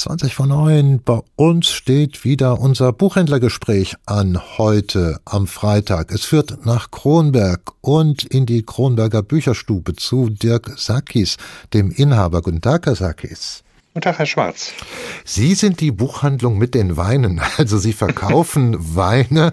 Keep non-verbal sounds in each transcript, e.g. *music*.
20 vor 9. Bei uns steht wieder unser Buchhändlergespräch an heute am Freitag. Es führt nach Kronberg und in die Kronberger Bücherstube zu Dirk Sakis, dem Inhaber. Guten Tag, Herr Sakis. Guten Tag, Herr Schwarz. Sie sind die Buchhandlung mit den Weinen. *laughs* Also Sie verkaufen *laughs* Weine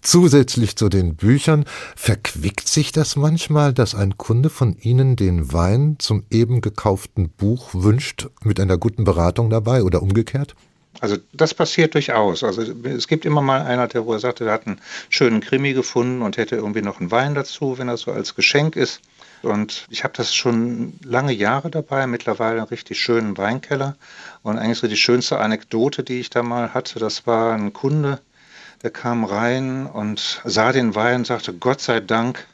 zusätzlich zu den Büchern. Verquickt sich das manchmal, dass ein Kunde von Ihnen den Wein zum eben gekauften Buch wünscht, mit einer guten Beratung dabei oder umgekehrt? Also das passiert durchaus. Also es gibt immer mal einer, der wo er sagte, er hat einen schönen Krimi gefunden und hätte irgendwie noch einen Wein dazu, wenn das so als Geschenk ist. Und ich habe das schon lange Jahre dabei, mittlerweile einen richtig schönen Weinkeller. Und eigentlich so die schönste Anekdote, die ich da mal hatte, das war ein Kunde, der kam rein und sah den Wein und sagte, Gott sei Dank,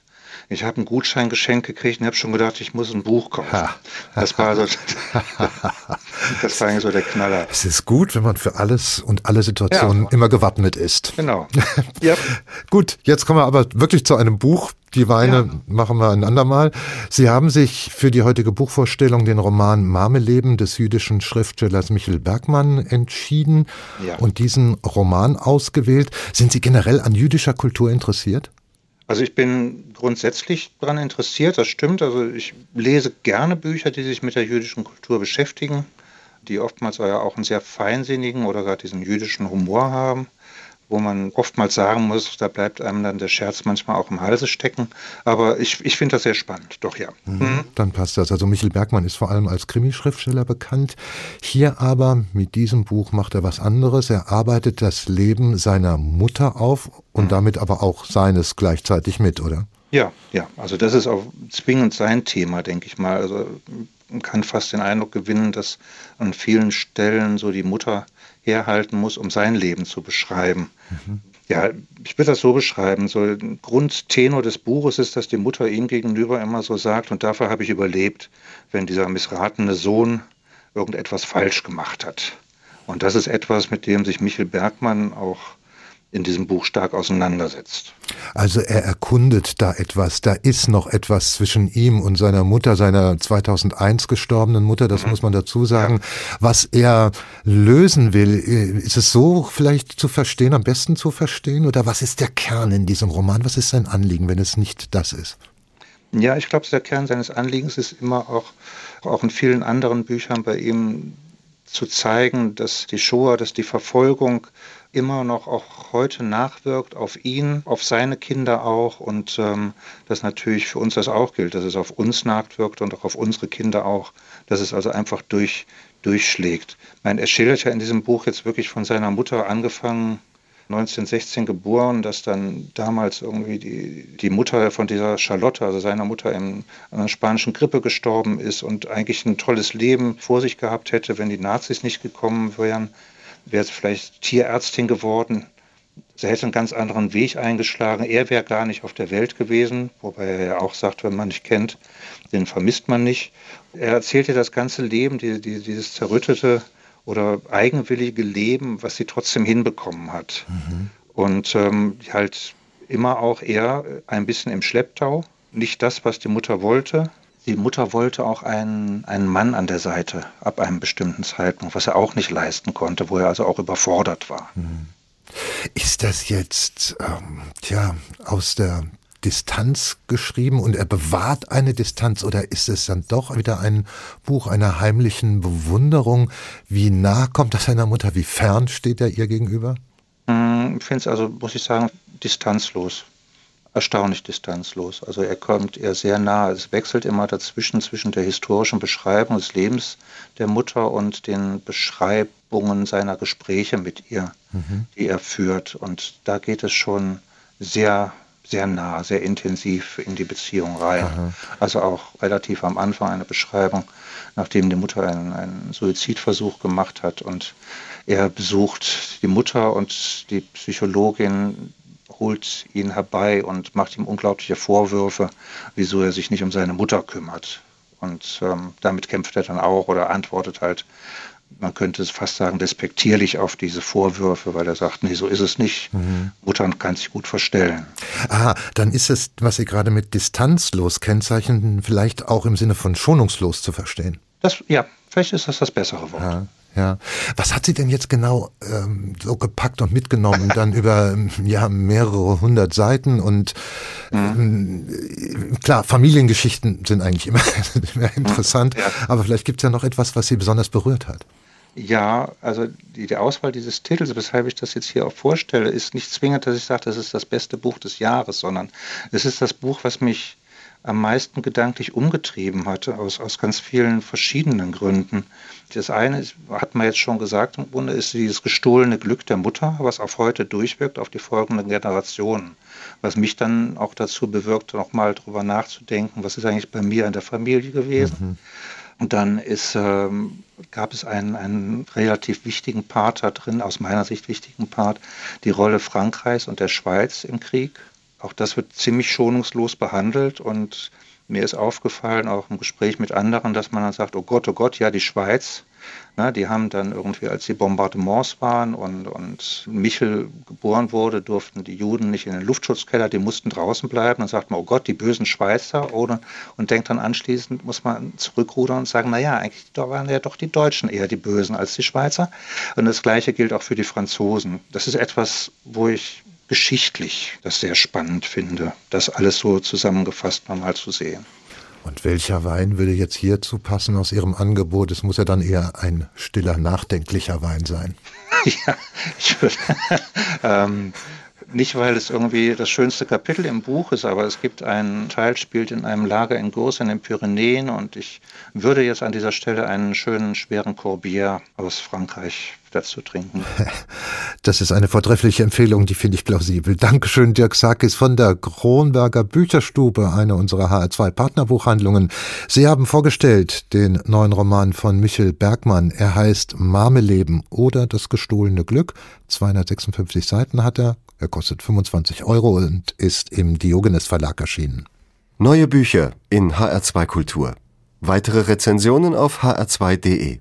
ich habe ein Gutscheingeschenk gekriegt und habe schon gedacht, ich muss ein Buch kaufen. Das war so, *laughs* das war eigentlich so der Knaller. Es ist gut, wenn man für alles und alle Situationen ja. immer gewappnet ist. Genau. *laughs* ja. Gut, jetzt kommen wir aber wirklich zu einem Buch. Die Weine ja. machen wir ein andermal. Sie haben sich für die heutige Buchvorstellung den Roman Marmeleben des jüdischen Schriftstellers Michel Bergmann entschieden ja. und diesen Roman ausgewählt. Sind Sie generell an jüdischer Kultur interessiert? Also ich bin grundsätzlich daran interessiert, das stimmt. Also ich lese gerne Bücher, die sich mit der jüdischen Kultur beschäftigen, die oftmals ja auch einen sehr feinsinnigen oder gerade diesen jüdischen Humor haben wo man oftmals sagen muss, da bleibt einem dann der Scherz manchmal auch im Halse stecken. Aber ich, ich finde das sehr spannend, doch ja. Mhm. mhm. Dann passt das. Also Michel Bergmann ist vor allem als Krimischriftsteller bekannt. Hier aber mit diesem Buch macht er was anderes. Er arbeitet das Leben seiner Mutter auf und mhm. damit aber auch seines gleichzeitig mit, oder? Ja, ja. Also das ist auch zwingend sein Thema, denke ich mal. Also man kann fast den Eindruck gewinnen, dass an vielen Stellen so die Mutter herhalten muss, um sein Leben zu beschreiben. Mhm. Ja, ich würde das so beschreiben. So ein Grundtenor des Buches ist, dass die Mutter ihm gegenüber immer so sagt, und dafür habe ich überlebt, wenn dieser missratene Sohn irgendetwas falsch gemacht hat. Und das ist etwas, mit dem sich Michel Bergmann auch in diesem Buch stark auseinandersetzt. Also er erkundet da etwas, da ist noch etwas zwischen ihm und seiner Mutter, seiner 2001 gestorbenen Mutter, das mhm. muss man dazu sagen, ja. was er lösen will. Ist es so vielleicht zu verstehen, am besten zu verstehen oder was ist der Kern in diesem Roman? Was ist sein Anliegen, wenn es nicht das ist? Ja, ich glaube, der Kern seines Anliegens ist immer auch, auch in vielen anderen Büchern bei ihm zu zeigen, dass die Shoah, dass die Verfolgung immer noch auch heute nachwirkt auf ihn, auf seine Kinder auch und ähm, dass natürlich für uns das auch gilt, dass es auf uns nachwirkt und auch auf unsere Kinder auch, dass es also einfach durch, durchschlägt. Meine, er schildert ja in diesem Buch jetzt wirklich von seiner Mutter angefangen, 1916 geboren, dass dann damals irgendwie die, die Mutter von dieser Charlotte, also seiner Mutter, in einer spanischen Grippe gestorben ist und eigentlich ein tolles Leben vor sich gehabt hätte, wenn die Nazis nicht gekommen wären wäre es vielleicht Tierärztin geworden. Sie hätte einen ganz anderen Weg eingeschlagen. Er wäre gar nicht auf der Welt gewesen, wobei er ja auch sagt, wenn man nicht kennt, den vermisst man nicht. Er erzählt ihr das ganze Leben, die, die, dieses zerrüttete oder eigenwillige Leben, was sie trotzdem hinbekommen hat. Mhm. Und ähm, halt immer auch eher ein bisschen im Schlepptau. Nicht das, was die Mutter wollte, die Mutter wollte auch einen, einen Mann an der Seite ab einem bestimmten Zeitpunkt, was er auch nicht leisten konnte, wo er also auch überfordert war. Hm. Ist das jetzt, ähm, tja, aus der Distanz geschrieben und er bewahrt eine Distanz oder ist es dann doch wieder ein Buch einer heimlichen Bewunderung? Wie nah kommt er seiner Mutter? Wie fern steht er ihr gegenüber? Hm, ich finde es also, muss ich sagen, distanzlos erstaunlich distanzlos. Also er kommt ihr sehr nah. Es wechselt immer dazwischen, zwischen der historischen Beschreibung des Lebens der Mutter und den Beschreibungen seiner Gespräche mit ihr, mhm. die er führt. Und da geht es schon sehr, sehr nah, sehr intensiv in die Beziehung rein. Aha. Also auch relativ am Anfang eine Beschreibung, nachdem die Mutter einen, einen Suizidversuch gemacht hat und er besucht die Mutter und die Psychologin holt ihn herbei und macht ihm unglaubliche Vorwürfe, wieso er sich nicht um seine Mutter kümmert. Und ähm, damit kämpft er dann auch oder antwortet halt, man könnte es fast sagen, despektierlich auf diese Vorwürfe, weil er sagt, nee, so ist es nicht. Mhm. Mutter kann sich gut verstellen. Ah, dann ist es, was Sie gerade mit distanzlos kennzeichnen, vielleicht auch im Sinne von schonungslos zu verstehen. Das, ja, vielleicht ist das das bessere Wort. Ja. Ja. Was hat sie denn jetzt genau ähm, so gepackt und mitgenommen? *laughs* Dann über ja mehrere hundert Seiten und mhm. ähm, klar, Familiengeschichten sind eigentlich immer, *laughs* immer interessant, ja. aber vielleicht gibt es ja noch etwas, was sie besonders berührt hat. Ja, also die, die, Auswahl dieses Titels, weshalb ich das jetzt hier auch vorstelle, ist nicht zwingend, dass ich sage, das ist das beste Buch des Jahres, sondern es ist das Buch, was mich am meisten gedanklich umgetrieben hatte, aus, aus ganz vielen verschiedenen Gründen. Das eine ist, hat man jetzt schon gesagt, im Grunde ist dieses gestohlene Glück der Mutter, was auf heute durchwirkt, auf die folgenden Generationen. Was mich dann auch dazu bewirkte, nochmal drüber nachzudenken, was ist eigentlich bei mir in der Familie gewesen. Mhm. Und dann ist, ähm, gab es einen, einen relativ wichtigen Part da drin, aus meiner Sicht wichtigen Part, die Rolle Frankreichs und der Schweiz im Krieg. Auch das wird ziemlich schonungslos behandelt und mir ist aufgefallen, auch im Gespräch mit anderen, dass man dann sagt, oh Gott, oh Gott, ja, die Schweiz, na, die haben dann irgendwie, als die Bombardements waren und, und Michel geboren wurde, durften die Juden nicht in den Luftschutzkeller, die mussten draußen bleiben. Dann sagt man, oh Gott, die bösen Schweizer. Oder, und denkt dann anschließend, muss man zurückrudern und sagen, naja, eigentlich waren ja doch die Deutschen eher die Bösen als die Schweizer. Und das Gleiche gilt auch für die Franzosen. Das ist etwas, wo ich geschichtlich das sehr spannend finde, das alles so zusammengefasst nochmal zu sehen. Und welcher Wein würde jetzt hierzu passen aus Ihrem Angebot? Es muss ja dann eher ein stiller, nachdenklicher Wein sein. *laughs* ja, ich würde, *laughs* ähm, nicht, weil es irgendwie das schönste Kapitel im Buch ist, aber es gibt einen Teil, spielt in einem Lager in Gurs in den Pyrenäen und ich würde jetzt an dieser Stelle einen schönen, schweren Corbière aus Frankreich dazu trinken. *laughs* Das ist eine vortreffliche Empfehlung, die finde ich plausibel. Dankeschön, Dirk Sakis von der Kronberger Bücherstube, eine unserer HR2-Partnerbuchhandlungen. Sie haben vorgestellt den neuen Roman von Michel Bergmann. Er heißt Marmeleben oder das gestohlene Glück. 256 Seiten hat er. Er kostet 25 Euro und ist im Diogenes Verlag erschienen. Neue Bücher in HR2 Kultur. Weitere Rezensionen auf hr2.de